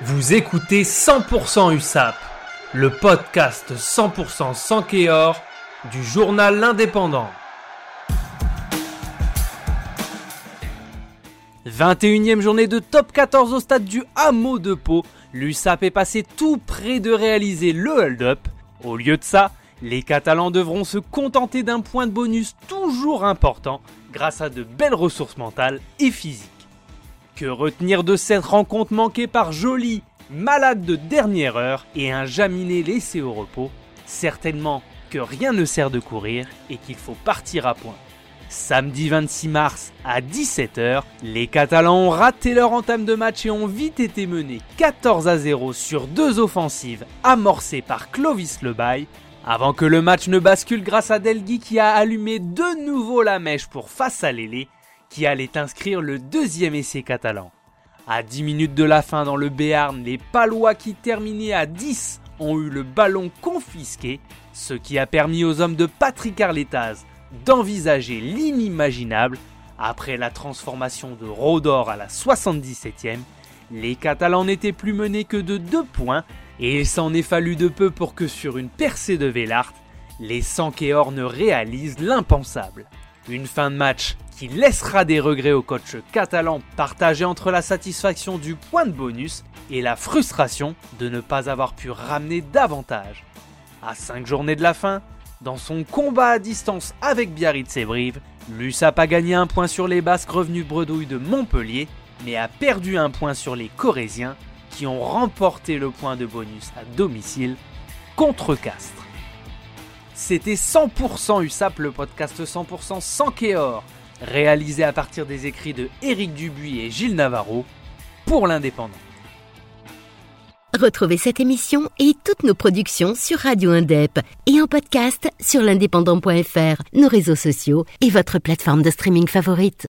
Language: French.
Vous écoutez 100% USAP, le podcast 100% sans Kéor du journal L'Indépendant. 21e journée de top 14 au stade du Hameau de Pau. L'USAP est passé tout près de réaliser le hold-up. Au lieu de ça, les Catalans devront se contenter d'un point de bonus toujours important grâce à de belles ressources mentales et physiques. Que retenir de cette rencontre manquée par Joly, malade de dernière heure et un Jaminet laissé au repos? Certainement que rien ne sert de courir et qu'il faut partir à point. Samedi 26 mars à 17h, les Catalans ont raté leur entame de match et ont vite été menés 14 à 0 sur deux offensives amorcées par Clovis Lebaille, avant que le match ne bascule grâce à Delgui qui a allumé de nouveau la mèche pour face à Lélé, qui allait inscrire le deuxième essai catalan. À 10 minutes de la fin dans le Béarn, les Palois qui terminaient à 10 ont eu le ballon confisqué, ce qui a permis aux hommes de Patrick Arletaz d'envisager l'inimaginable. Après la transformation de Rodor à la 77e, les Catalans n'étaient plus menés que de 2 points et il s'en est fallu de peu pour que sur une percée de Vélart, les Sankéors ne réalisent l'impensable. Une fin de match qui laissera des regrets au coach catalan partagé entre la satisfaction du point de bonus et la frustration de ne pas avoir pu ramener davantage. À 5 journées de la fin, dans son combat à distance avec Biarritz et Brive, l'USAP a gagné un point sur les Basques revenus bredouilles de Montpellier, mais a perdu un point sur les Corésiens qui ont remporté le point de bonus à domicile contre Castres. C'était 100% USAP, le podcast 100% sans Kéor, réalisé à partir des écrits de Éric Dubuis et Gilles Navarro pour l'Indépendant. Retrouvez cette émission et toutes nos productions sur Radio Indep et en podcast sur l'indépendant.fr, nos réseaux sociaux et votre plateforme de streaming favorite.